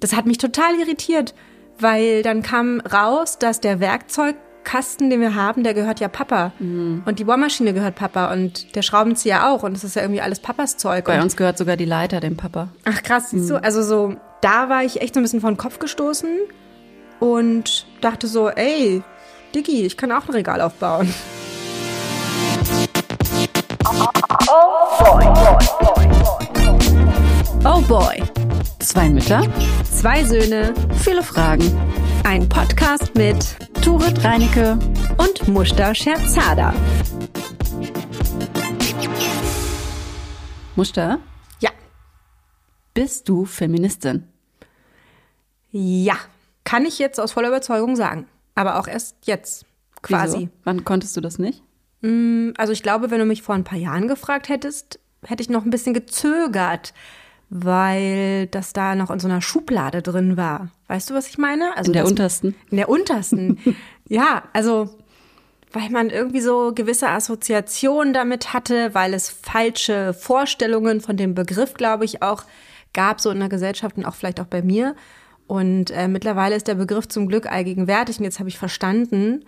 Das hat mich total irritiert, weil dann kam raus, dass der Werkzeugkasten, den wir haben, der gehört ja Papa. Mhm. Und die Bohrmaschine gehört Papa und der Schraubenzieher auch. Und das ist ja irgendwie alles Papas Zeug. Bei und uns gehört sogar die Leiter dem Papa. Ach krass, siehst du? Also so, da war ich echt so ein bisschen vor den Kopf gestoßen und dachte so, ey, Diggi, ich kann auch ein Regal aufbauen. Oh boy. Zwei Mütter, Zwei Söhne, viele Fragen. ein Podcast mit Turit Reinecke. und Muster Scherzada. Muster, Ja, bist du Feministin? ja, kann ich jetzt aus voller Überzeugung sagen. Aber auch erst jetzt, quasi. Wieso? Wann konntest du das nicht? Also ich glaube, wenn du mich vor ein paar Jahren gefragt hättest, hätte ich noch ein bisschen gezögert, weil das da noch in so einer Schublade drin war. Weißt du, was ich meine? Also In der das- untersten. In der untersten. ja, also weil man irgendwie so gewisse Assoziationen damit hatte, weil es falsche Vorstellungen von dem Begriff, glaube ich, auch gab, so in der Gesellschaft und auch vielleicht auch bei mir. Und äh, mittlerweile ist der Begriff zum Glück allgegenwärtig und jetzt habe ich verstanden,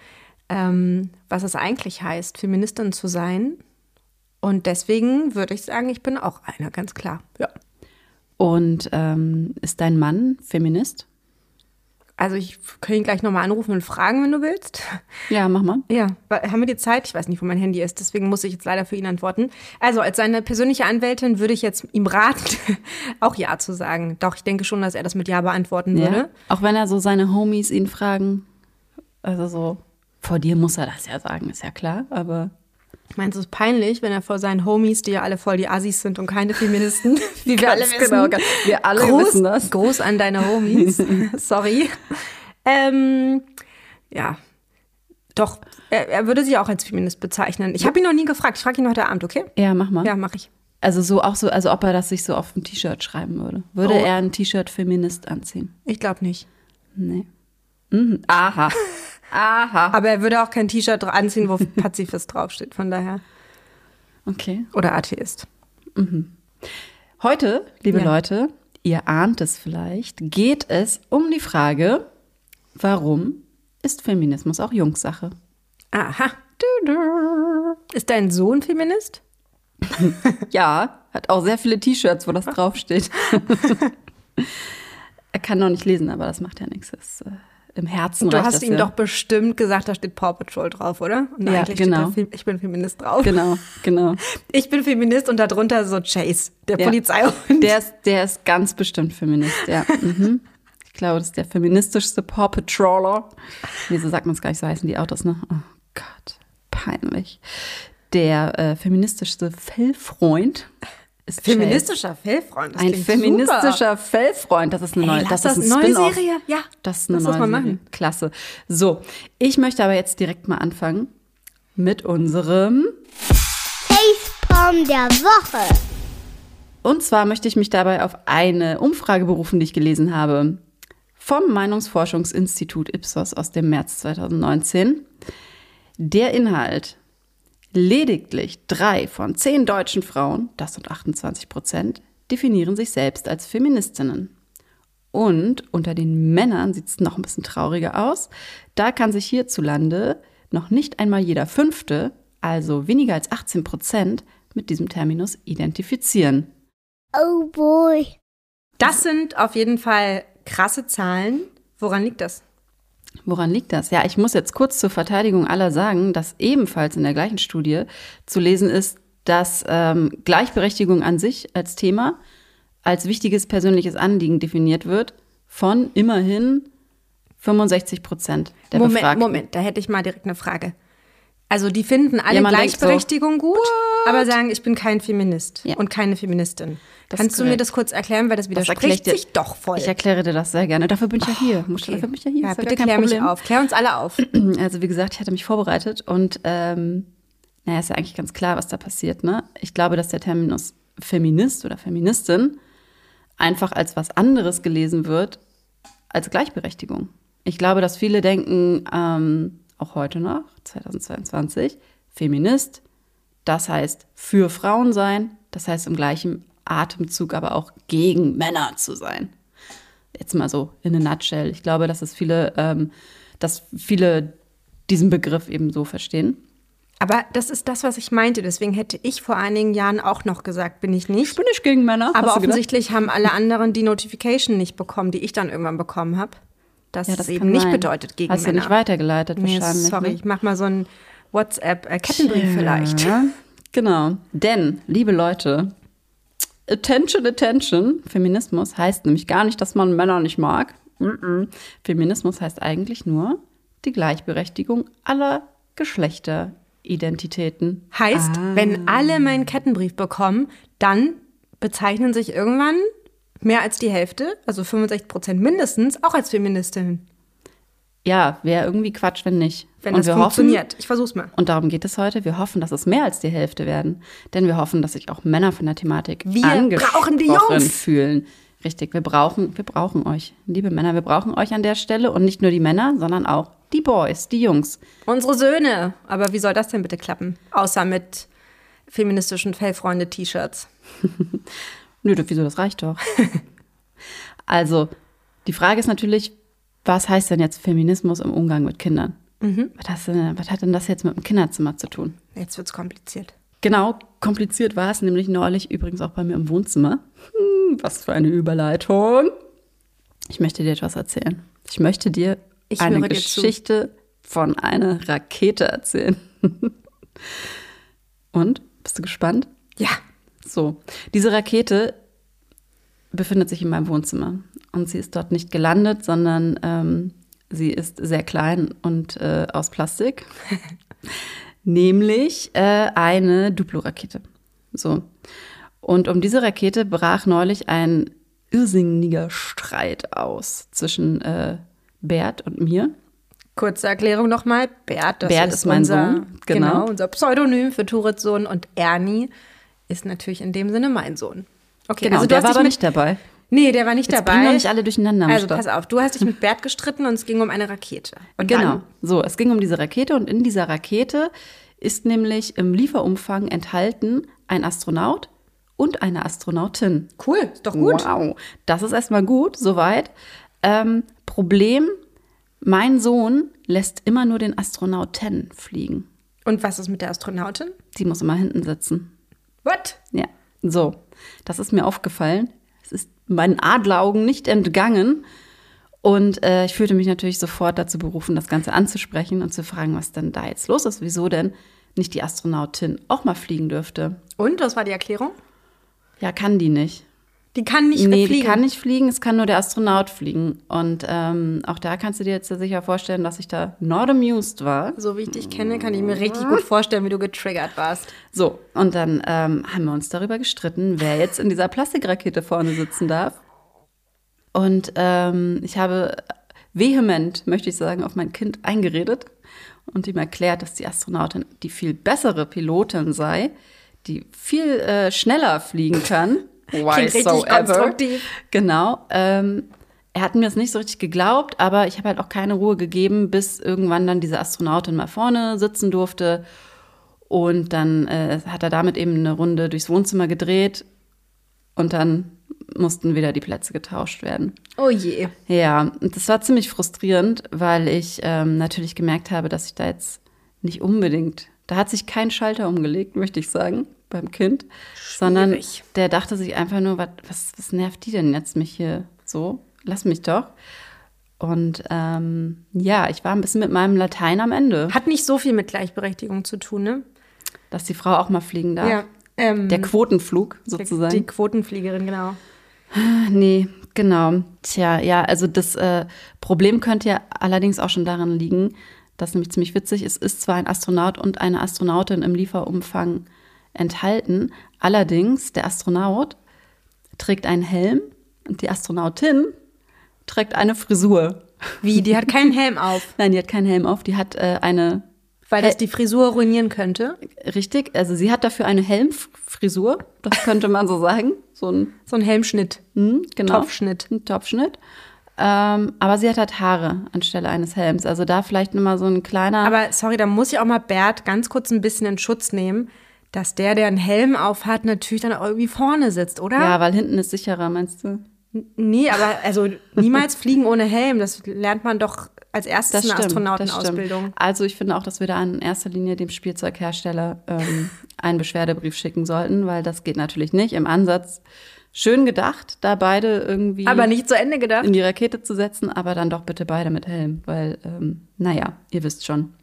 ähm, was es eigentlich heißt, Feministin zu sein. Und deswegen würde ich sagen, ich bin auch einer, ganz klar. Ja. Und ähm, ist dein Mann Feminist? Also ich kann ihn gleich nochmal anrufen und fragen, wenn du willst. Ja, mach mal. Ja, haben wir die Zeit? Ich weiß nicht, wo mein Handy ist, deswegen muss ich jetzt leider für ihn antworten. Also als seine persönliche Anwältin würde ich jetzt ihm raten, auch Ja zu sagen. Doch, ich denke schon, dass er das mit Ja beantworten würde. Ja. Auch wenn er so seine Homies ihn fragen. Also so, vor dir muss er das ja sagen, ist ja klar. Aber Ich meine, es ist peinlich, wenn er vor seinen Homies, die ja alle voll die Assis sind und keine Feministen, wie wir alle wissen. genau, ganz- wir alle Gruß, wissen das. Gruß an deine Homies. Sorry. Ähm, ja, doch, er, er würde sich auch als Feminist bezeichnen. Ich habe ihn noch nie gefragt. Ich frage ihn heute Abend, okay? ja, mach mal. Ja, mache ich. Also so auch so, also ob er das sich so auf ein T-Shirt schreiben würde. Würde Oh. er ein T-Shirt Feminist anziehen? Ich glaube nicht. Nee. Mhm. Aha. Aha. Aber er würde auch kein T-Shirt anziehen, wo Pazifist draufsteht, von daher. Okay. Oder Atheist. Heute, liebe Ja. Leute, ihr ahnt es vielleicht, geht es um die Frage, warum ist Feminismus auch Jungssache? Aha. Ist dein Sohn Feminist? Ja, hat auch sehr viele T-Shirts, wo das draufsteht. er kann noch nicht lesen, aber das macht ja nichts. Das, ist, äh, Im Herzen Du hast ihm ja. doch bestimmt gesagt, da steht Paw Patrol drauf, oder? Und Ja, genau. da, ich bin Feminist drauf. Genau, genau. Ich bin Feminist und darunter so Chase, der Ja. Polizeihund. Der ist, der ist ganz bestimmt Feminist, ja. Mhm. Ich glaube, das ist der feministischste Paw Patroller. Nee, so sagt man es gar nicht, so heißen die Autos, ne? Oh Gott, peinlich. Der äh, feministischste Fellfreund ist Feministischer Fellfreund. das Ein feministischer Fellfreund, das ist eine Ey, neue, lass das ist das ein neue. Serie? Ja, Das ist eine neue Serie. machen. Klasse. So, ich möchte aber jetzt direkt mal anfangen mit unserem Facepalm der Woche. Und zwar möchte ich mich dabei auf eine Umfrage berufen, die ich gelesen habe vom Meinungsforschungsinstitut Ipsos aus dem März 2019. Der Inhalt. Lediglich drei von zehn deutschen Frauen, das sind 28 Prozent, definieren sich selbst als Feministinnen. Und unter den Männern sieht es noch ein bisschen trauriger aus. Da kann sich hierzulande noch nicht einmal jeder Fünfte, also weniger als 18 Prozent, mit diesem Terminus identifizieren. Oh boy. Das sind auf jeden Fall krasse Zahlen. Woran liegt das? Woran liegt das? Ja, ich muss jetzt kurz zur Verteidigung aller sagen, dass ebenfalls in der gleichen Studie zu lesen ist, dass ähm, Gleichberechtigung an sich als Thema als wichtiges persönliches Anliegen definiert wird von immerhin 65 Prozent der Moment, Befragten. Moment, da hätte ich mal direkt eine Frage. Also die finden alle Ja, Gleichberechtigung gut, aber sagen, ich bin kein Feminist Ja. und keine Feministin. Das Kannst du mir das kurz erklären, weil das widerspricht dir- sich doch voll. Ich erkläre dir das sehr gerne. Dafür bin ich ja hier. Mutter, Okay. Dafür bin ich ja hier. Ja, bitte klär mich Problem. auf. Klär uns alle auf. Also wie gesagt, ich hatte mich vorbereitet und ähm, naja, ist ja eigentlich ganz klar, was da passiert. Ne? Ich glaube, dass der Terminus Feminist oder Feministin einfach als was anderes gelesen wird als Gleichberechtigung. Ich glaube, dass viele denken, ähm, auch heute noch, 2022, Feminist, das heißt für Frauen sein, das heißt im gleichen Atemzug aber auch gegen Männer zu sein. Jetzt mal so in a nutshell. Ich glaube, dass es viele, ähm, dass viele diesen Begriff eben so verstehen. Aber das ist das, was ich meinte. Deswegen hätte ich vor einigen Jahren auch noch gesagt, bin ich nicht. Ich bin nicht gegen Männer. Aber offensichtlich haben alle anderen die Notification nicht bekommen, die ich dann irgendwann bekommen habe. Dass Ja, es das eben kann nicht sein. bedeutet gegen Hast du Männer. nicht weitergeleitet nee, wahrscheinlich. sorry, ne? ich mach mal so einen WhatsApp-Kettenbrief vielleicht. Ja, genau. Denn, liebe Leute, Attention, Attention, Feminismus heißt nämlich gar nicht, dass man Männer nicht mag. Mm-mm. Feminismus heißt eigentlich nur die Gleichberechtigung aller Geschlechteridentitäten. Heißt, Ah. wenn alle meinen Kettenbrief bekommen, dann bezeichnen sich irgendwann mehr als die Hälfte, also 65 Prozent mindestens, auch als Feministin. Ja, wäre irgendwie Quatsch, wenn nicht. Wenn Und das wir funktioniert. ich versuch's mal. Hoffen, und darum geht es heute. Wir hoffen, dass es mehr als die Hälfte werden. Denn wir hoffen, dass sich auch Männer von der Thematik Wir angesprochen brauchen die Jungs. fühlen. Richtig, wir brauchen, wir brauchen euch, liebe Männer, wir brauchen euch an der Stelle und nicht nur die Männer, sondern auch die Boys, die Jungs. Unsere Söhne. Aber wie soll das denn bitte klappen? Außer mit feministischen Fellfreunde-T-Shirts. Nö, wieso, das reicht doch. also, die Frage ist natürlich, was heißt denn jetzt Feminismus im Umgang mit Kindern? Mhm. Was, denn, was hat denn das jetzt mit dem Kinderzimmer zu tun? Jetzt wird's kompliziert. Genau, kompliziert war es nämlich neulich übrigens auch bei mir im Wohnzimmer. Hm, was für eine Überleitung. Ich möchte dir etwas erzählen. Ich möchte dir Ich eine zu. Geschichte von einer Rakete erzählen. Und? Bist du gespannt? Ja. So, diese Rakete befindet sich in meinem Wohnzimmer. Und sie ist dort nicht gelandet, sondern ähm, sie ist sehr klein und äh, aus Plastik. Nämlich äh, eine Duplo-Rakete. So. Und um diese Rakete brach neulich ein irrsinniger Streit aus zwischen äh, Bert und mir. Kurze Erklärung nochmal. Bert, das Bert ist, ist mein unser, Sohn, genau. unser Pseudonym für Turits Sohn. Und Ernie ist natürlich in dem Sinne mein Sohn. Okay, Genau, also der war aber nicht dabei. Nee, der war nicht Jetzt dabei. wir nicht alle durcheinander. also pass auf, du hast dich mit Bert gestritten und es ging um eine Rakete. Und Genau. Dann, So, es ging um diese Rakete und in dieser Rakete ist nämlich im Lieferumfang enthalten ein Astronaut und eine Astronautin. cool, ist doch gut. Wow, das ist erstmal gut, soweit. Ähm, Problem, mein Sohn lässt immer nur den Astronauten fliegen. Und was ist mit der Astronautin? Sie muss immer hinten sitzen. What? Ja, so, das ist mir aufgefallen. Es ist meinen Adleraugen nicht entgangen. Und äh, ich fühlte mich natürlich sofort dazu berufen, das Ganze anzusprechen und zu fragen, was denn da jetzt los ist, wieso denn nicht die Astronautin auch mal fliegen dürfte. Und, was war die Erklärung? Ja, kann die nicht. Die kann nicht nee, fliegen. die kann nicht fliegen, es kann nur der Astronaut fliegen. Und ähm, auch da kannst du dir jetzt sicher vorstellen, dass ich da not amused war. So wie ich dich kenne, kann ich mir richtig gut vorstellen, wie du getriggert warst. So, und dann ähm, haben wir uns darüber gestritten, wer jetzt in dieser Plastikrakete vorne sitzen darf. Und ähm, ich habe vehement, möchte ich sagen, auf mein Kind eingeredet und ihm erklärt, dass die Astronautin die viel bessere Pilotin sei, die viel äh, schneller fliegen kann. Klingt richtig konstruktiv. Genau. Ähm, er hat mir das nicht so richtig geglaubt, aber ich habe halt auch keine Ruhe gegeben, bis irgendwann dann diese Astronautin mal vorne sitzen durfte. Und dann äh, hat er damit eben eine Runde durchs Wohnzimmer gedreht und dann mussten wieder die Plätze getauscht werden. Oh je. Ja, und das war ziemlich frustrierend, weil ich ähm, natürlich gemerkt habe, dass ich da jetzt nicht unbedingt, da hat sich kein Schalter umgelegt, möchte ich sagen, beim Kind, sondern Schwierig. der dachte sich einfach nur, was, was, nervt die denn jetzt mich hier so? Lass mich doch. Und ähm, ja, ich war ein bisschen mit meinem Latein am Ende, Hat nicht so viel mit Gleichberechtigung zu tun, ne? dass die Frau auch mal fliegen darf. Ja. Ähm, Der Quotenflug die sozusagen. Quotenfliegerin, genau. Nee, genau. Tja, ja, also das äh, Problem könnte ja allerdings auch schon daran liegen, dass nämlich ziemlich witzig ist, ist zwar ein Astronaut und eine Astronautin im Lieferumfang enthalten, allerdings der Astronaut trägt einen Helm und die Astronautin trägt eine Frisur. Wie? Die hat keinen Helm auf, Nein, die hat keinen Helm auf, die hat äh, eine, weil das die Frisur ruinieren könnte. richtig, also sie hat dafür eine Helmfrisur, das könnte man so sagen, so ein So ein Helmschnitt. Hm, genau. Topfschnitt. Ein Topfschnitt. Ähm, aber sie hat halt Haare anstelle eines Helms. Also da vielleicht nochmal so ein kleiner. Aber sorry, da muss ich auch mal Bert ganz kurz ein bisschen in Schutz nehmen, dass der, der einen Helm auf hat, natürlich dann auch irgendwie vorne sitzt, oder? ja, weil hinten ist sicherer, meinst du? Nee, aber also niemals fliegen ohne Helm. Das lernt man doch als erstes Das in der Astronautenausbildung. Also ich finde auch, dass wir da in erster Linie dem Spielzeughersteller ähm, einen Beschwerdebrief schicken sollten, weil das geht natürlich nicht. Im Ansatz schön gedacht, da beide irgendwie Aber nicht zu Ende gedacht. in die Rakete zu setzen, aber dann doch bitte beide mit Helm, weil, ähm, naja, ihr wisst schon.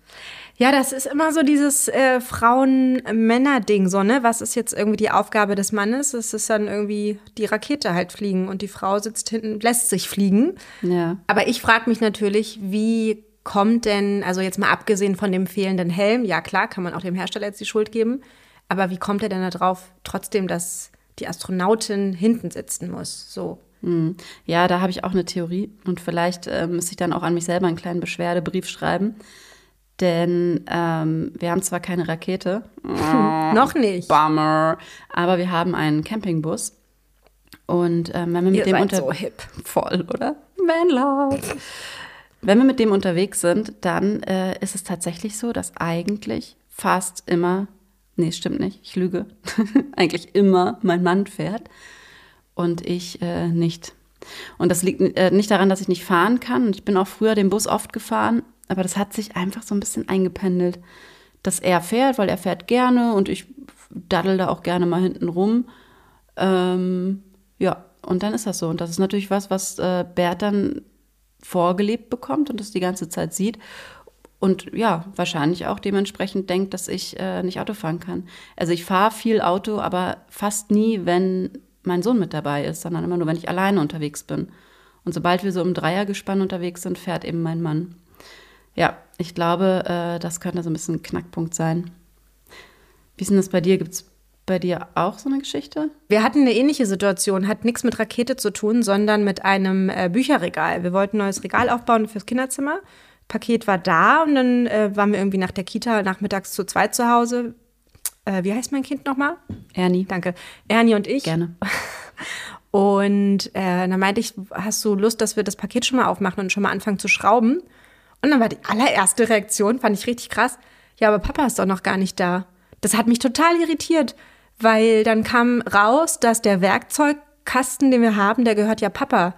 Ja, das ist immer so dieses äh, Frauen-Männer-Ding, so, ne? Was ist jetzt irgendwie die Aufgabe des Mannes? Es ist dann irgendwie die Rakete halt fliegen und die Frau sitzt hinten, lässt sich fliegen. Ja. Aber ich frage mich natürlich, wie kommt denn, also jetzt mal abgesehen von dem fehlenden Helm, ja klar, kann man auch dem Hersteller jetzt die Schuld geben, aber wie kommt er denn da drauf, trotzdem, dass die Astronautin hinten sitzen muss? So. Hm. Ja, da habe ich auch eine Theorie und vielleicht äh, müsste ich dann auch an mich selber einen kleinen Beschwerdebrief schreiben. Denn ähm, wir haben zwar keine Rakete, Noch nicht. Bummer, aber wir haben einen Campingbus. Und ähm, wenn wir mit Ihr dem seid unter so hip. voll, oder? Man love. Wenn wir mit dem unterwegs sind, dann äh, ist es tatsächlich so, dass eigentlich fast immer, nee, stimmt nicht, ich lüge, eigentlich immer mein Mann fährt und ich äh, nicht. Und das liegt äh, nicht daran, dass ich nicht fahren kann. Ich bin auch früher den Bus oft gefahren, aber das hat sich einfach so ein bisschen eingependelt, dass er fährt, weil er fährt gerne und ich daddel da auch gerne mal hinten rum. Ähm, ja, und dann ist das so. Und das ist natürlich was, was äh, Bert dann vorgelebt bekommt und das die ganze Zeit sieht. Und ja, wahrscheinlich auch dementsprechend denkt, dass ich äh, nicht Auto fahren kann. Also ich fahre viel Auto, aber fast nie, wenn mein Sohn mit dabei ist, sondern immer nur, wenn ich alleine unterwegs bin. Und sobald wir so im Dreiergespann unterwegs sind, fährt eben mein Mann. Ja, ich glaube, äh, das könnte so ein bisschen ein Knackpunkt sein. Wie ist denn das bei dir? Gibt es bei dir auch so eine Geschichte? Wir hatten eine ähnliche Situation, hat nichts mit Rakete zu tun, sondern mit einem äh, Bücherregal. Wir wollten ein neues Regal aufbauen fürs Kinderzimmer. Paket war da und dann äh, waren wir irgendwie nach der Kita nachmittags zu zweit zu Hause. Äh, wie heißt mein Kind nochmal? Ernie. Danke. Ernie und ich. Gerne. Und äh, dann meinte ich, hast du Lust, dass wir das Paket schon mal aufmachen und schon mal anfangen zu schrauben? Und dann war die allererste Reaktion, fand ich richtig krass, ja, aber Papa ist doch noch gar nicht da. Das hat mich total irritiert, weil dann kam raus, dass der Werkzeugkasten, den wir haben, der gehört ja Papa.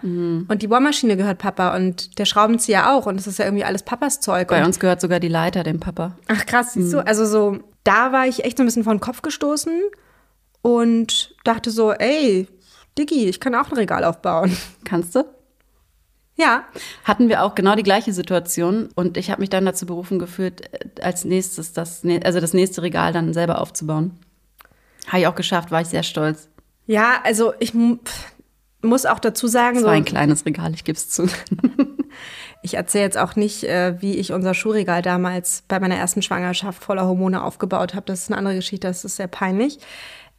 Und die Bohrmaschine gehört Papa und der Schraubenzieher auch. Und das ist ja irgendwie alles Papas Zeug. Bei und uns gehört sogar die Leiter dem Papa. Ach krass, siehst du? Also so, da war ich echt so ein bisschen vor den Kopf gestoßen und dachte so, ey, Diggi, ich kann auch ein Regal aufbauen. Kannst du? Ja, Hatten wir auch genau die gleiche Situation und ich habe mich dann dazu berufen gefühlt, äh, als nächstes das, also das nächste Regal dann selber aufzubauen. Habe ich auch geschafft, war ich sehr stolz. ja, also ich muss auch dazu sagen, Es so, war ein kleines Regal, ich gebe es zu. ich erzähle jetzt auch nicht, äh, wie ich unser Schuhregal damals bei meiner ersten Schwangerschaft voller Hormone aufgebaut habe. Das ist eine andere Geschichte, das ist sehr peinlich.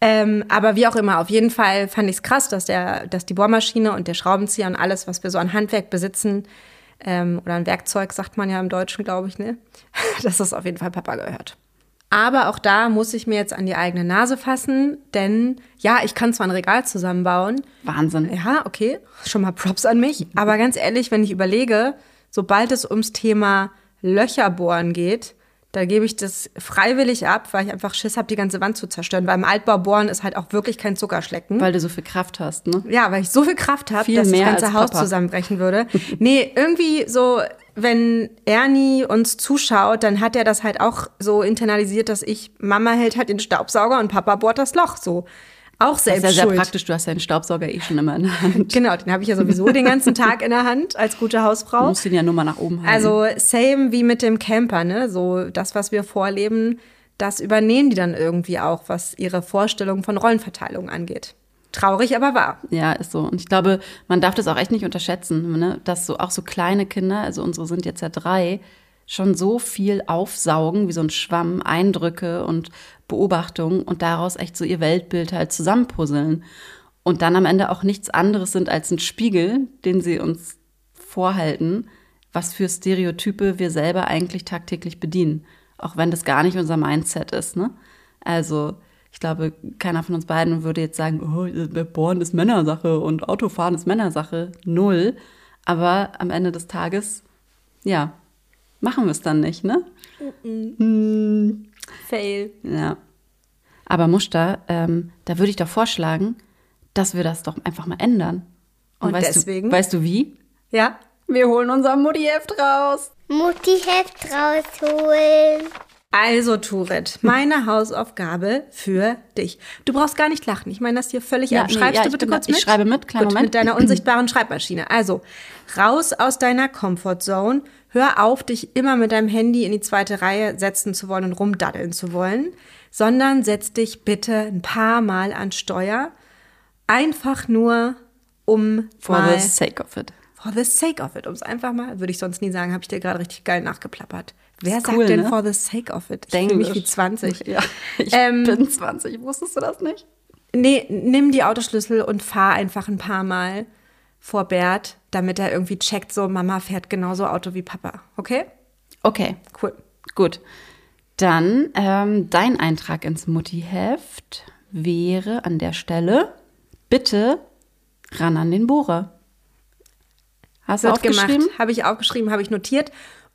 Ähm, aber wie auch immer, auf jeden Fall fand ich es krass, dass, der, dass die Bohrmaschine und der Schraubenzieher und alles, was wir so an Handwerk besitzen, ähm, oder ein Werkzeug, sagt man ja im Deutschen, glaube ich, ne? dass das auf jeden Fall Papa gehört. Aber auch da muss ich mir jetzt an die eigene Nase fassen, denn ja, ich kann zwar ein Regal zusammenbauen, Wahnsinn. ja, okay, schon mal Props an mich. Aber ganz ehrlich, wenn ich überlege, sobald es ums Thema Löcher bohren geht, da gebe ich das freiwillig ab, weil ich einfach Schiss habe, die ganze Wand zu zerstören. Weil im Altbau bohren ist halt auch wirklich kein Zuckerschlecken. Weil du so viel Kraft hast, ne? ja, weil ich so viel Kraft habe, dass das ganze Haus Papa. zusammenbrechen würde. nee, irgendwie so, wenn Ernie uns zuschaut, dann hat er das halt auch so internalisiert, dass ich, Mama hält halt den Staubsauger und Papa bohrt das Loch so. Auch Das selbst ist ja sehr praktisch, du hast deinen Staubsauger eh schon immer in der Hand. Genau, den habe ich ja sowieso den ganzen Tag in der Hand als gute Du Hausfrau. musst ihn ja nur mal nach oben halten. Also same wie mit dem Camper, ne? So das, was wir vorleben, das übernehmen die dann irgendwie auch, was ihre Vorstellung von Rollenverteilung angeht. Traurig, aber wahr. Ja, ist so. Und ich glaube, man darf das auch echt nicht unterschätzen, ne? dass so auch so kleine Kinder, also unsere sind jetzt ja drei, schon so viel aufsaugen, wie so ein Schwamm, Eindrücke und Beobachtungen und daraus echt so ihr Weltbild halt zusammenpuzzeln. Und dann am Ende auch nichts anderes sind als ein Spiegel, den sie uns vorhalten, was für Stereotype wir selber eigentlich tagtäglich bedienen. Auch wenn das gar nicht unser Mindset ist, ne? Also, ich glaube, keiner von uns beiden würde jetzt sagen, oh, Bohren ist Männersache und Autofahren ist Männersache. Null. Aber am Ende des Tages, ja, machen wir es dann nicht, ne? Fail. Ja. Aber Muster, ähm, da würde ich doch vorschlagen, dass wir das doch einfach mal ändern. Und weißt deswegen, Du, weißt du wie? ja, Wir holen unser Mutti-Heft raus. Mutti-Heft rausholen. Also, Turet, meine Hausaufgabe für dich. Du brauchst gar nicht lachen. Ich meine das hier völlig Ja, ab. nee, Schreibst ja, du bitte bin da- kurz ich mit? schreibe mit, Gut, Moment. mit deiner unsichtbaren Schreibmaschine. Also, raus aus deiner Comfortzone. Hör auf, dich immer mit deinem Handy in die zweite Reihe setzen zu wollen und rumdaddeln zu wollen, sondern setz dich bitte ein paar Mal an Steuer. Einfach nur, um For mal the sake of it. For the sake of it, um es einfach mal, würde ich sonst nie sagen, habe ich dir gerade richtig geil nachgeplappert. Wer sagt cool, denn ne? for the sake of it? Ich fühle mich wie 20. Ja, ich Ähm, bin 20. Wusstest du das nicht? Nee, nimm die Autoschlüssel und fahr einfach ein paar Mal vor Bert, damit er irgendwie checkt, so Mama fährt genauso Auto wie Papa. Okay? Okay, Cool. gut. Dann ähm, dein Eintrag ins Mutti-Heft wäre an der Stelle bitte ran an den Bohrer. Hast du Wird aufgeschrieben? gemacht. Habe ich aufgeschrieben, habe ich notiert.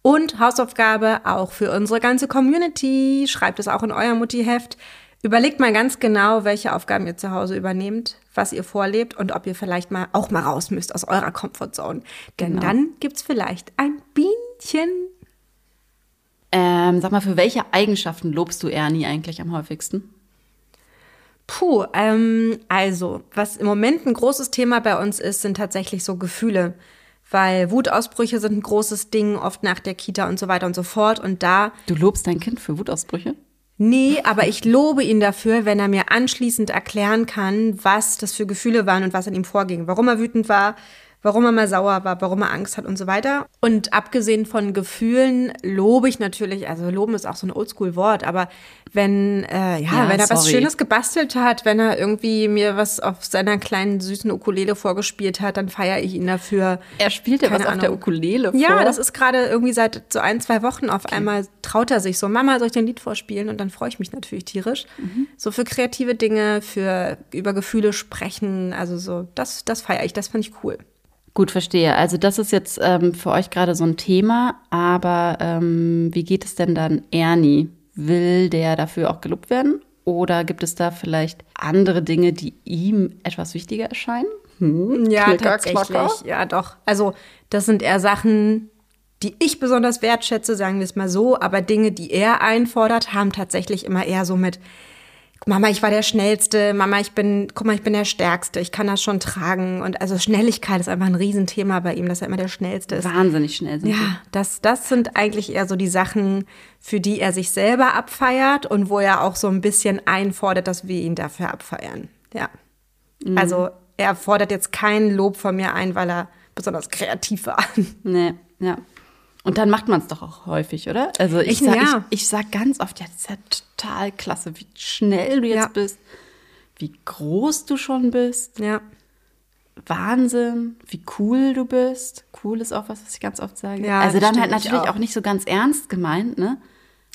Und Hausaufgabe auch für unsere ganze Community. Schreibt es auch in euer Mutti-Heft. Überlegt mal ganz genau, welche Aufgaben ihr zu Hause übernehmt, was ihr vorlebt und ob ihr vielleicht mal auch mal raus müsst aus eurer Comfortzone. Denn Genau. dann gibt's vielleicht ein Bienchen. Ähm, sag mal, für welche Eigenschaften lobst du Ernie eigentlich am häufigsten? Puh, ähm, also, was im Moment ein großes Thema bei uns ist, sind tatsächlich so Gefühle. Weil Wutausbrüche sind ein großes Ding, oft nach der Kita und so weiter und so fort. Und da Du lobst dein Kind für Wutausbrüche? Nee, aber ich lobe ihn dafür, wenn er mir anschließend erklären kann, was das für Gefühle waren und was an ihm vorging, warum er wütend war, warum er mal sauer war, warum er Angst hat und so weiter. Und abgesehen von Gefühlen lobe ich natürlich, also loben ist auch so ein Oldschool-Wort, aber wenn, äh, ja, Ja, wenn er was sorry. Schönes gebastelt hat, wenn er irgendwie mir was auf seiner kleinen süßen Ukulele vorgespielt hat, dann feiere ich ihn dafür. Er spielt ja was auf der Ahnung. Ukulele vor. Ja, das ist gerade irgendwie seit so ein, zwei Wochen auf einmal traut er sich so, Mama, soll ich dir ein Lied vorspielen? Und dann freue ich mich natürlich tierisch. Mhm. So für kreative Dinge, für über Gefühle sprechen, also so, das, das feiere ich, das finde ich cool. Gut, verstehe. Also das ist jetzt ähm, für euch gerade so ein Thema, aber ähm, wie geht es denn dann Ernie? Will der dafür auch gelobt werden? Oder gibt es da vielleicht andere Dinge, die ihm etwas wichtiger erscheinen? Hm? Ja, Knicker, tatsächlich. knacker. Ja, doch. Also, das sind eher Sachen, die ich besonders wertschätze, sagen wir es mal so. Aber Dinge, die er einfordert, haben tatsächlich immer eher so mit Mama, ich war der Schnellste. Mama, ich bin, guck mal, ich bin der Stärkste. Ich kann das schon tragen. Und also Schnelligkeit ist einfach ein Riesenthema bei ihm, dass er immer der Schnellste ist. Wahnsinnig schnell sind Ja, das, das sind eigentlich eher so die Sachen, für die er sich selber abfeiert und wo er auch so ein bisschen einfordert, dass wir ihn dafür abfeiern. Ja. Also er fordert jetzt kein Lob von mir ein, weil er besonders kreativ war. Nee, ja. Und dann macht man es doch auch häufig, oder? Also ich, Ich- sag, ja. ich, ich sag ganz oft, ja, das ist ja total klasse, wie schnell du jetzt Ja. bist, wie groß du schon bist. Ja. Wahnsinn, wie cool du bist. Cool ist auch was, was ich ganz oft sage. Ja, also dann halt natürlich auch. auch. nicht so ganz ernst gemeint, ne?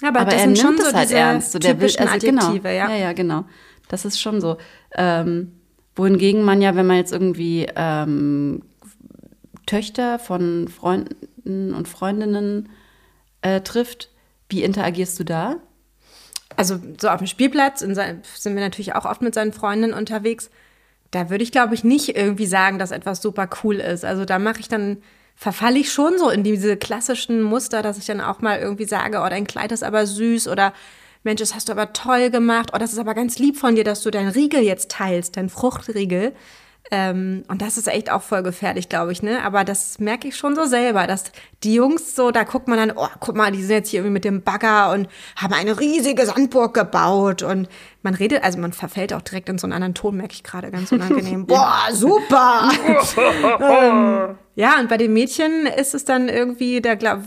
Aber, Aber das er sind nimmt schon es so halt ernst. So, der will, also genau, ja. ja, ja, genau. Das ist schon so. Ähm, wohingegen man ja, wenn man jetzt irgendwie ähm, Töchter von Freunden und Freundinnen äh, trifft, wie interagierst du da? Also so auf dem Spielplatz sind wir natürlich auch oft mit seinen Freundinnen unterwegs. Da würde ich, glaube ich, nicht irgendwie sagen, dass etwas super cool ist. Also da mache ich dann, verfalle ich schon so in diese klassischen Muster, dass ich dann auch mal irgendwie sage, oh, dein Kleid ist aber süß oder Mensch, das hast du aber toll gemacht. Oh, das ist aber ganz lieb von dir, dass du deinen Riegel jetzt teilst, deinen Fruchtriegel. Ähm, und das ist echt auch voll gefährlich, glaube ich, ne? Aber das merke ich schon so selber, dass die Jungs so, da guckt man dann, oh, guck mal, die sind jetzt hier irgendwie mit dem Bagger und haben eine riesige Sandburg gebaut. Und man redet, also man verfällt auch direkt in so einen anderen Ton, merke ich gerade ganz unangenehm. Boah, super! ähm, ja, und bei den Mädchen ist es dann irgendwie, da glaub,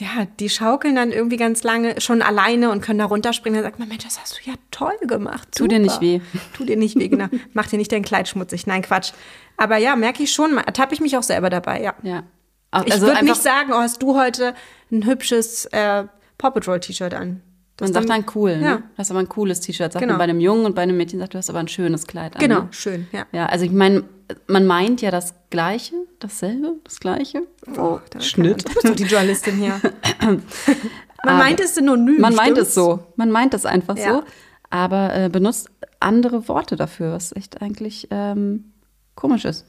ja, die schaukeln dann irgendwie ganz lange schon alleine und können da runterspringen. Dann sagt man, Mensch, das hast du ja toll gemacht. Tu dir nicht super. weh. Tu dir nicht weh, genau. Mach dir nicht dein Kleid schmutzig. Nein, Quatsch. Aber ja, merke ich schon, ertappe ich mich auch selber dabei, ja. Ja. Auch- Ich also würde nicht sagen, oh, hast du heute ein hübsches äh, Paw Patrol T-Shirt an. Das Man sagt dann cool, ne? Ja. Du hast aber ein cooles T-Shirt. Sagt Genau. man bei einem Jungen und bei einem Mädchen sagt, du hast aber ein schönes Kleid an. Genau, Ne? schön, ja. Ja, also ich meine, man meint ja das Gleiche, dasselbe, das Gleiche. Oh, Da Schnitt. Du bist doch die Journalistin hier. Man meint es synonym. Man meint stimmt's? es so. Man meint es einfach Ja. so. Aber äh, benutzt andere Worte dafür, was echt eigentlich ähm, komisch ist.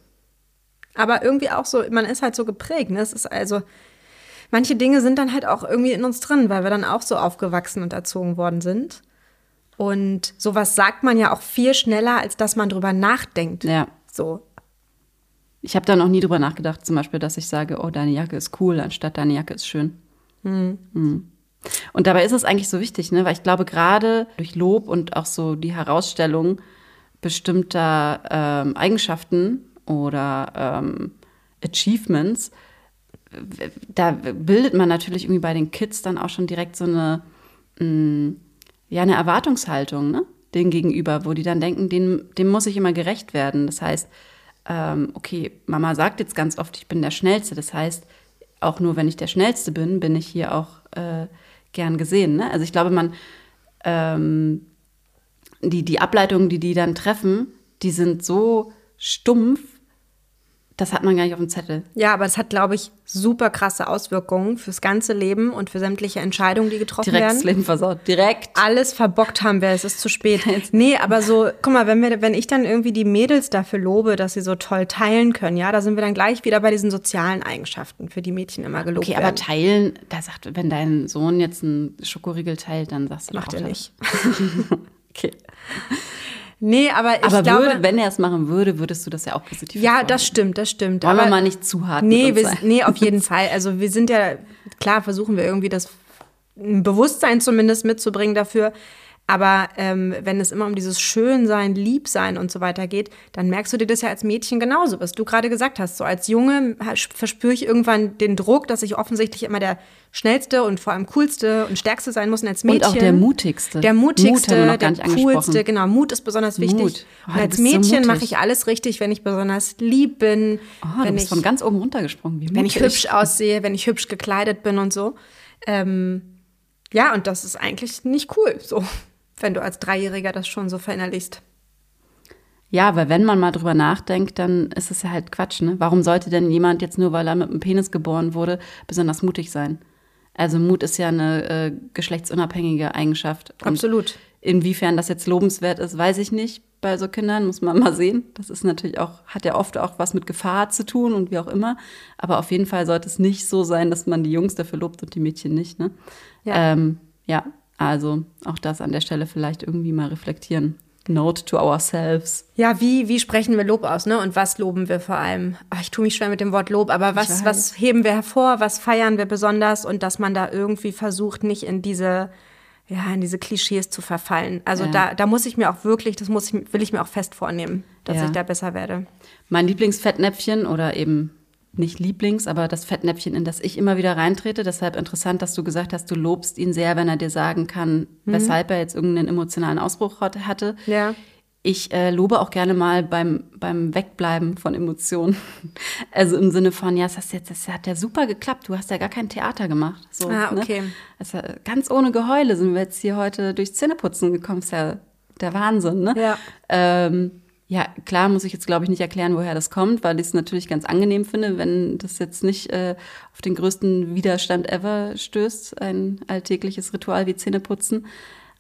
Aber irgendwie auch so, man ist halt so geprägt. Ne? Es ist also, manche Dinge sind dann halt auch irgendwie in uns drin, weil wir dann auch so aufgewachsen und erzogen worden sind. Und sowas sagt man ja auch viel schneller, als dass man drüber nachdenkt. Ja. So. Ich habe da noch nie drüber nachgedacht, zum Beispiel, dass ich sage, oh, deine Jacke ist cool, anstatt deine Jacke ist schön. Mhm. Und dabei ist es eigentlich so wichtig, ne? weil ich glaube, gerade durch Lob und auch so die Herausstellung bestimmter ähm, Eigenschaften oder ähm, Achievements, da bildet man natürlich irgendwie bei den Kids dann auch schon direkt so eine, mh, ja, eine Erwartungshaltung, ne? Den gegenüber, wo die dann denken, dem, dem muss ich immer gerecht werden. Das heißt, ähm, okay, Mama sagt jetzt ganz oft, ich bin der Schnellste. Das heißt, auch nur wenn ich der Schnellste bin, bin ich hier auch äh, gern gesehen. Ne? Also ich glaube, man, ähm, die, die Ableitungen, die die dann treffen, die sind so stumpf, das hat man gar nicht auf dem Zettel. Ja, aber es hat, glaube ich, super krasse Auswirkungen fürs ganze Leben und für sämtliche Entscheidungen, die getroffen Direkt werden. das Leben versaut. Direkt. alles verbockt haben wir, es ist zu spät. Nee, aber so, guck mal, wenn, wir, wenn ich dann irgendwie die Mädels dafür lobe, dass sie so toll teilen können, ja, da sind wir dann gleich wieder bei diesen sozialen Eigenschaften, für die Mädchen immer gelobt Okay, aber werden. teilen, da sagt, wenn dein Sohn jetzt einen Schokoriegel teilt, dann sagst du Macht er nicht. Okay. Nee, aber ich Aber glaube, würde, wenn er es machen würde, würdest du das ja auch positiv ja, hervorheben. das stimmt, das stimmt. Wollen aber wir mal nicht zu hart Nee, wir, nee, auf jeden Fall. Also wir sind ja, klar versuchen wir irgendwie das ein Bewusstsein zumindest mitzubringen dafür. Aber ähm, wenn es immer um dieses Schönsein, Liebsein und so weiter geht, dann merkst du dir das ja als Mädchen genauso, was du gerade gesagt hast. So als Junge verspüre ich irgendwann den Druck, dass ich offensichtlich immer der schnellste und vor allem coolste und stärkste sein muss und als Mädchen. Und auch der mutigste. Der Mut mutigste, gar der coolste, genau. Mut ist besonders wichtig. Mut. Oh, und als so Mädchen mutig. mache ich alles richtig, wenn ich besonders lieb bin, Oh, wenn ich von ganz oben runtergesprungen. Wie wenn ich hübsch aussehe, wenn ich hübsch gekleidet bin und so. Ähm, ja, und das ist eigentlich nicht cool, so, wenn du als Dreijähriger das schon so verinnerlichst. Ja, weil wenn man mal drüber nachdenkt, dann ist es ja halt Quatsch, ne? Warum sollte denn jemand jetzt nur, weil er mit einem Penis geboren wurde, besonders mutig sein? Also Mut ist ja eine äh, geschlechtsunabhängige Eigenschaft. Und Absolut. Inwiefern das jetzt lobenswert ist, weiß ich nicht. Bei so Kindern muss man mal sehen. Das ist natürlich auch, hat ja oft auch was mit Gefahr zu tun und wie auch immer. Aber auf jeden Fall sollte es nicht so sein, dass man die Jungs dafür lobt und die Mädchen nicht. Ne? Ja. Ähm, ja, also auch das an der Stelle vielleicht irgendwie mal reflektieren. Note to ourselves. Ja, wie, wie sprechen wir Lob aus, ne? Und was loben wir vor allem? Ach, ich tue mich schwer mit dem Wort Lob, aber was, was heben wir hervor, was feiern wir besonders und dass man da irgendwie versucht, nicht in diese, ja, in diese Klischees zu verfallen. Also Ja. da, da muss ich mir auch wirklich, das muss ich, will ich mir auch fest vornehmen, dass Ja. ich da besser werde. Mein Lieblingsfettnäpfchen oder eben nicht Lieblings, aber das Fettnäpfchen, in das ich immer wieder reintrete. Deshalb interessant, dass du gesagt hast, du lobst ihn sehr, wenn er dir sagen kann, weshalb er jetzt irgendeinen emotionalen Ausbruch hat- hatte. Ja. Ich äh, lobe auch gerne mal beim, beim Wegbleiben von Emotionen. Also im Sinne von, ja, das, hast jetzt, das hat ja super geklappt. Du hast ja gar kein Theater gemacht. So, Ah, okay. Ne? Also ganz ohne Geheule sind wir jetzt hier heute durchs Zähneputzen gekommen. ist ja der Wahnsinn, ne? Ja. Ähm, ja, klar muss ich jetzt, glaube ich, nicht erklären, woher das kommt, weil ich es natürlich ganz angenehm finde, wenn das jetzt nicht äh, auf den größten Widerstand ever stößt, ein alltägliches Ritual wie Zähneputzen.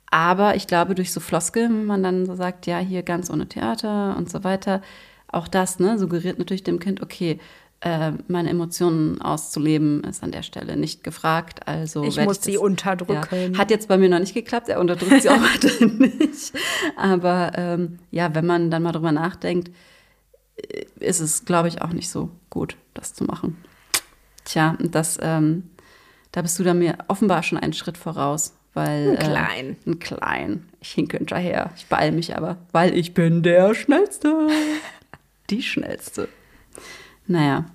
Aber ich glaube, durch so Floskeln, wenn man dann so sagt, ja, hier ganz ohne Theater und so weiter, auch das ne, suggeriert natürlich dem Kind, okay, äh, meine Emotionen auszuleben ist an der Stelle nicht gefragt. Also Ich muss sie das- unterdrücken. Ja, hat jetzt bei mir noch nicht geklappt, er unterdrückt sie auch weiterhin nicht. Aber ähm, ja, wenn man dann mal drüber nachdenkt, äh, ist es, glaube ich, auch nicht so gut, das zu machen. Tja, das, ähm, da bist du da mir offenbar schon einen Schritt voraus. Weil, Ein klein. Äh, ein klein. Ich hinke hinterher. Ich beeil mich aber, weil ich bin der Schnellste. Die Schnellste. Naja,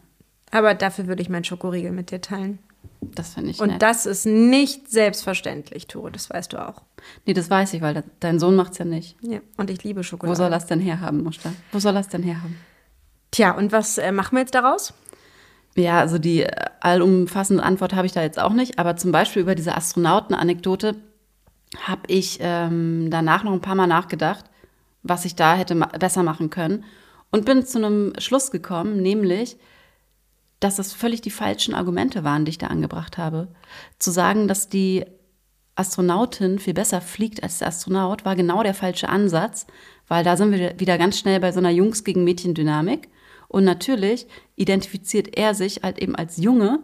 Aber dafür würde ich meinen Schokoriegel mit dir teilen. das finde ich Und nett. das ist nicht selbstverständlich, Tore, das weißt du auch. nee, das weiß ich, weil de- dein Sohn macht's ja nicht. Ja. Und ich liebe Wo Schokolade. soll er es denn herhaben, Muster? Wo soll es denn herhaben? Tja, und was äh, machen wir jetzt daraus? Ja, also die äh, allumfassende Antwort habe ich da jetzt auch nicht, aber zum Beispiel über diese Astronauten-Anekdote habe ich ähm, danach noch ein paar Mal nachgedacht, was ich da hätte ma besser machen können und bin zu einem Schluss gekommen, nämlich, dass das völlig die falschen Argumente waren, die ich da angebracht habe. Zu sagen, dass die Astronautin viel besser fliegt als der Astronaut, war genau der falsche Ansatz, weil da sind wir wieder ganz schnell bei so einer Jungs- gegen Mädchen-Dynamik. Und natürlich identifiziert er sich halt eben als Junge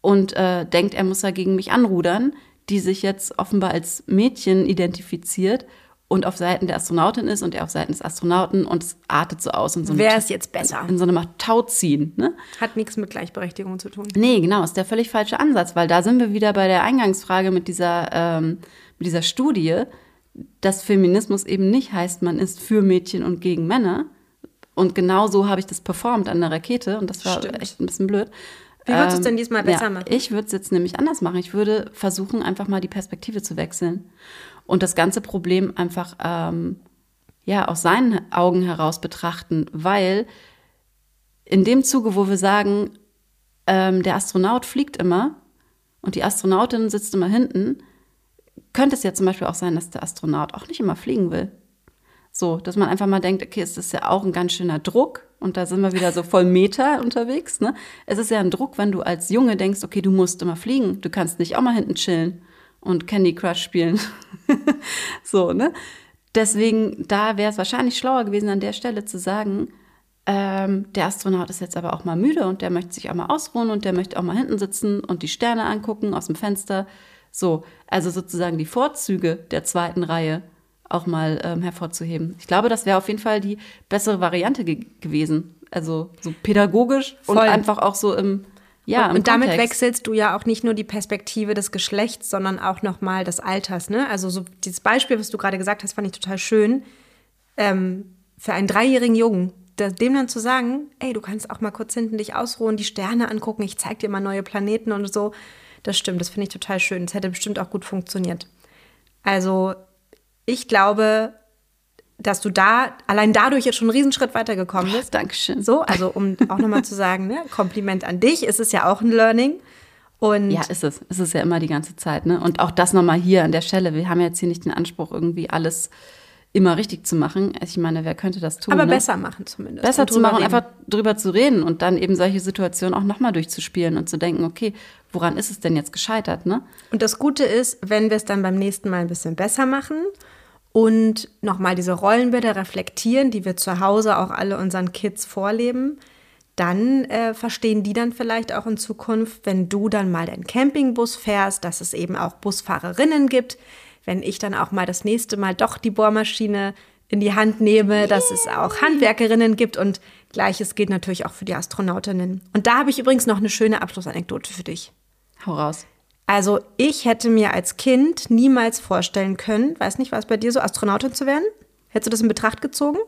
und äh, denkt, er muss dagegen mich anrudern, die sich jetzt offenbar als Mädchen identifiziert und auf Seiten der Astronautin ist und er auf Seiten des Astronauten und es artet so aus in so Wer ist jetzt besser? in so einem Tauziehen. Ne? Hat nichts mit Gleichberechtigung zu tun. Nee, genau, ist der völlig falsche Ansatz, weil da sind wir wieder bei der Eingangsfrage mit dieser, ähm, mit dieser Studie, dass Feminismus eben nicht heißt, man ist für Mädchen und gegen Männer. Und genau so habe ich das performt an der Rakete und das war Stimmt. echt ein bisschen blöd. Wie würdest du es Ähm, denn diesmal besser ja, machen? Ich würde es jetzt nämlich anders machen. Ich würde versuchen, einfach mal die Perspektive zu wechseln und das ganze Problem einfach ähm, ja aus seinen Augen heraus betrachten, weil in dem Zuge, wo wir sagen, ähm, der Astronaut fliegt immer und die Astronautin sitzt immer hinten, könnte es ja zum Beispiel auch sein, dass der Astronaut auch nicht immer fliegen will. So, dass man einfach mal denkt, okay, es ist ja auch ein ganz schöner Druck und da sind wir wieder so voll Meta unterwegs. Ne? Es ist ja ein Druck, wenn du als Junge denkst, okay, du musst immer fliegen, du kannst nicht auch mal hinten chillen und Candy Crush spielen. so, ne? Deswegen, da wäre es wahrscheinlich schlauer gewesen, an der Stelle zu sagen, ähm, der Astronaut ist jetzt aber auch mal müde und der möchte sich auch mal ausruhen und der möchte auch mal hinten sitzen und die Sterne angucken aus dem Fenster. So, also sozusagen die Vorzüge der zweiten Reihe auch mal ähm, hervorzuheben. Ich glaube, das wäre auf jeden Fall die bessere Variante ge gewesen. Also so pädagogisch und Voll. einfach auch so im ja und, und damit wechselst du ja auch nicht nur die Perspektive des Geschlechts, sondern auch nochmal des Alters. Ne? Also so dieses Beispiel, was du gerade gesagt hast, fand ich total schön. Ähm, für einen dreijährigen Jungen, dem dann zu sagen, ey, du kannst auch mal kurz hinten dich ausruhen, die Sterne angucken, ich zeig dir mal neue Planeten und so. Das stimmt, das finde ich total schön. Das hätte bestimmt auch gut funktioniert. Also ich glaube, dass du da allein dadurch jetzt schon einen Riesenschritt weitergekommen bist. Dankeschön. So, also um auch nochmal zu sagen, ne, Kompliment an dich. Es ist ja auch ein Learning. Und Ja, ist es. Es ist ja immer die ganze Zeit. Ne? Und auch das nochmal hier an der Stelle. Wir haben jetzt hier nicht den Anspruch, irgendwie alles immer richtig zu machen. Ich meine, wer könnte das tun? aber ne? besser machen zumindest. Besser zu machen, reden. einfach drüber zu reden und dann eben solche Situationen auch nochmal durchzuspielen und zu denken, okay, woran ist es denn jetzt gescheitert? Ne? Und das Gute ist, wenn wir es dann beim nächsten Mal ein bisschen besser machen und nochmal diese Rollenbilder reflektieren, die wir zu Hause auch alle unseren Kids vorleben, dann äh, verstehen die dann vielleicht auch in Zukunft, wenn du dann mal den Campingbus fährst, dass es eben auch Busfahrerinnen gibt. Wenn ich dann auch mal das nächste Mal doch die Bohrmaschine in die Hand nehme, dass es auch Handwerkerinnen gibt und gleiches gilt natürlich auch für die Astronautinnen. Und da habe ich übrigens noch eine schöne Abschlussanekdote für dich. Hau raus. Also ich hätte mir als Kind niemals vorstellen können, weiß nicht, war es bei dir so, Astronautin zu werden? Hättest du das in Betracht gezogen?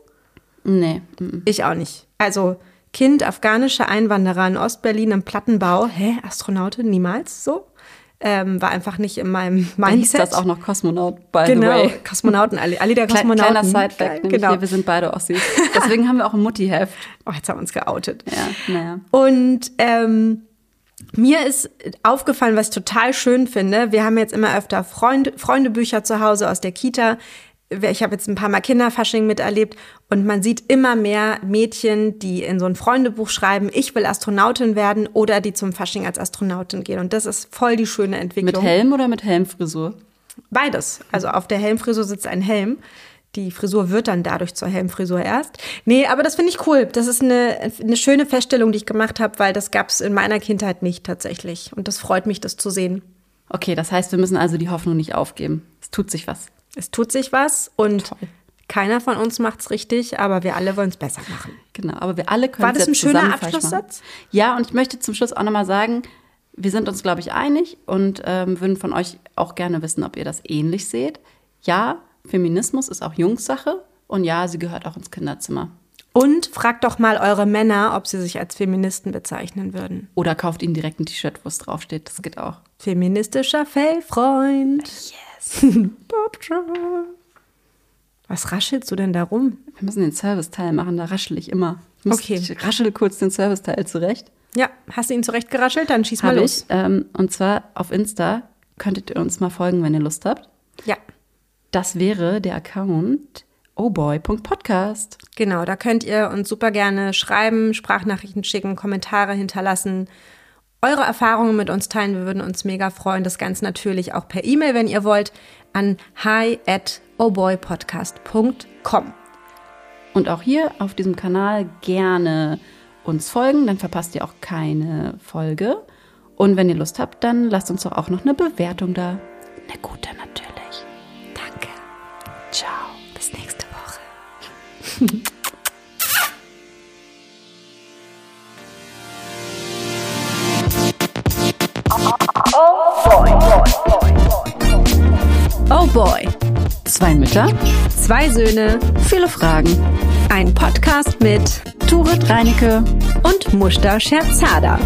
Nee. Ich auch nicht. Also Kind afghanischer Einwanderer in Ostberlin im Plattenbau. Hä, Astronautin? Niemals so? Ähm, war einfach nicht in meinem Dann hieß Mindset. das auch noch Kosmonaut, by genau, the way. Kosmonauten, alle, alle der Kosmonauten. kleiner Sidefact, genau. hier, wir sind beide Ossis. Deswegen haben wir auch ein Mutti-Heft. Oh, jetzt haben wir uns geoutet. Ja, naja. Und ähm, mir ist aufgefallen, was ich total schön finde. Wir haben jetzt immer öfter Freund, Freundebücher zu Hause aus der Kita. Ich habe jetzt ein paar Mal Kinderfasching miterlebt und man sieht immer mehr Mädchen, die in so ein Freundebuch schreiben, ich will Astronautin werden oder die zum Fasching als Astronautin gehen. Und das ist voll die schöne Mit Entwicklung. Helm oder mit Helmfrisur? Beides. Also auf der Helmfrisur sitzt ein Helm. Die Frisur wird dann dadurch zur Helmfrisur erst. Nee, aber das finde ich cool. Das ist eine, eine schöne Feststellung, die ich gemacht habe, weil das gab es in meiner Kindheit nicht tatsächlich. Und das freut mich, das zu sehen. Okay, das heißt, wir müssen also die Hoffnung nicht aufgeben. Es tut sich was. Es tut sich was und keiner von uns macht's richtig, aber wir alle wollen es besser machen. Genau, aber wir alle können War es das ein jetzt schöner zusammen falsch Abschlusssatz? machen. Ja, und ich möchte zum Schluss auch nochmal sagen, wir sind uns, glaube ich, einig und ähm, würden von euch auch gerne wissen, ob ihr das ähnlich seht. Ja, Feminismus ist auch Jungssache und ja, sie gehört auch ins Kinderzimmer. Und fragt doch mal eure Männer, ob sie sich als Feministen bezeichnen würden. Oder kauft ihnen direkt ein T-Shirt, wo es draufsteht. Das geht auch. Feministischer Fellfreund. Yes. Was raschelst du denn da rum? Wir müssen den Serviceteil machen, da raschel ich immer. Ich, muss, Okay. ich raschel kurz den Serviceteil zurecht. Ja, hast du ihn zurechtgeraschelt? Dann schieß mal Habe los. ich. Ähm, und zwar auf Insta könntet ihr uns mal folgen, wenn ihr Lust habt. Ja, das wäre der Account ohboy.podcast. Genau, da könnt ihr uns super gerne schreiben, Sprachnachrichten schicken, Kommentare hinterlassen, eure Erfahrungen mit uns teilen. Wir würden uns mega freuen. Das Ganze natürlich auch per E-Mail, wenn ihr wollt, an hi at ohboypodcast.com. Und auch hier auf diesem Kanal gerne uns folgen, dann verpasst ihr auch keine Folge. Und wenn ihr Lust habt, dann lasst uns doch auch noch eine Bewertung da. Eine gute natürlich. Oh, oh boy. Zwei Mütter, zwei Söhne, viele Fragen. Ein Podcast mit Turet Reinecke und Mushta Scherzada.